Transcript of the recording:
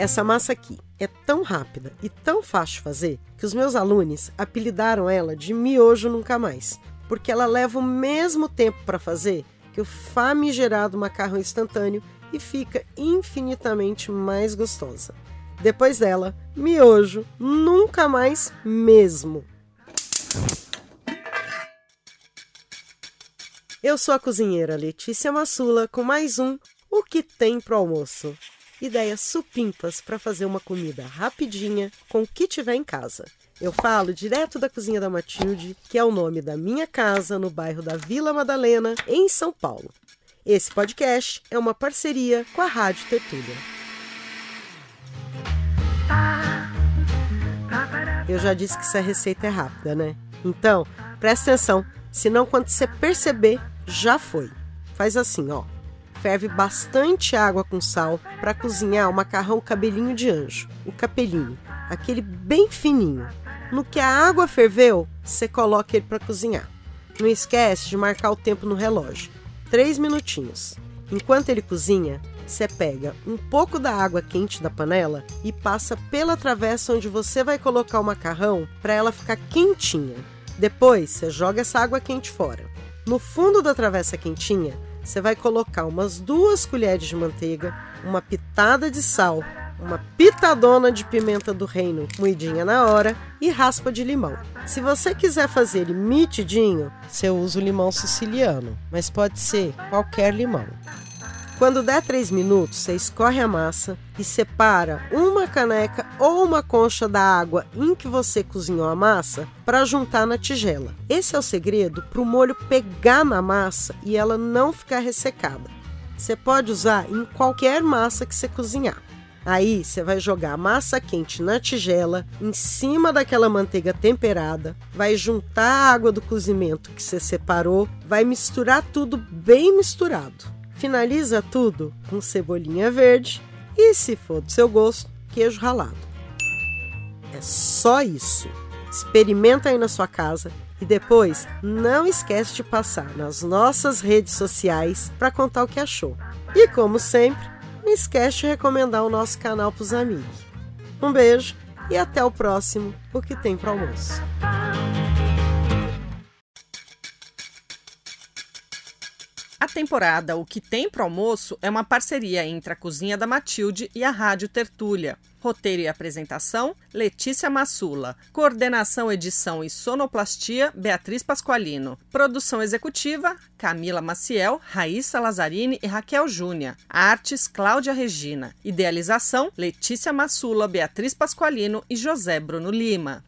Essa massa aqui é tão rápida e tão fácil fazer que os meus alunos apelidaram ela de miojo nunca mais, porque ela leva o mesmo tempo para fazer que o famigerado macarrão instantâneo e fica infinitamente mais gostosa. Depois dela, miojo nunca mais mesmo. Eu sou a cozinheira Letícia Massula com mais um O que tem pro almoço. Ideias supimpas para fazer uma comida rapidinha com o que tiver em casa. Eu falo direto da cozinha da Matilde, que é o nome da minha casa no bairro da Vila Madalena, em São Paulo. Esse podcast é uma parceria com a Rádio Tertúlia. Eu já disse que essa receita é rápida, né? Então, presta atenção, senão quando você perceber, já foi. Faz assim, ó. Ferve bastante água com sal para cozinhar o macarrão cabelinho de anjo, o capelinho, aquele bem fininho. No que a água ferveu, você coloca ele para cozinhar. Não esquece de marcar o tempo no relógio. Três minutinhos. Enquanto ele cozinha, você pega um pouco da água quente da panela e passa pela travessa onde você vai colocar o macarrão para ela ficar quentinha. Depois, você joga essa água quente fora. No fundo da travessa quentinha, você vai colocar umas duas colheres de manteiga, uma pitada de sal, uma pitadona de pimenta do reino moidinha na hora e raspa de limão. Se você quiser fazer ele mitidinho, você usa o limão siciliano, mas pode ser qualquer limão. Quando der 3 minutos, você escorre a massa e separa uma caneca ou uma concha da água em que você cozinhou a massa para juntar na tigela. Esse é o segredo para o molho pegar na massa e ela não ficar ressecada. Você pode usar em qualquer massa que você cozinhar. Aí você vai jogar a massa quente na tigela, em cima daquela manteiga temperada, vai juntar a água do cozimento que você separou, vai misturar tudo bem misturado. Finaliza tudo com cebolinha verde e, se for do seu gosto, queijo ralado. É só isso. Experimenta aí na sua casa e depois não esquece de passar nas nossas redes sociais para contar o que achou. E como sempre, não esquece de recomendar o nosso canal para os amigos. Um beijo e até o próximo O que tem para almoço. A temporada O que tem pro almoço é uma parceria entre a Cozinha da Matilde e a Rádio Tertúlia. Roteiro e apresentação: Letícia Massula. Coordenação, edição e sonoplastia: Beatriz Pasqualino. Produção executiva: Camila Maciel, Raíssa Lazzarini e Raquel Júnia. Artes: Cláudia Regina. Idealização: Letícia Massula, Beatriz Pasqualino e José Bruno Lima.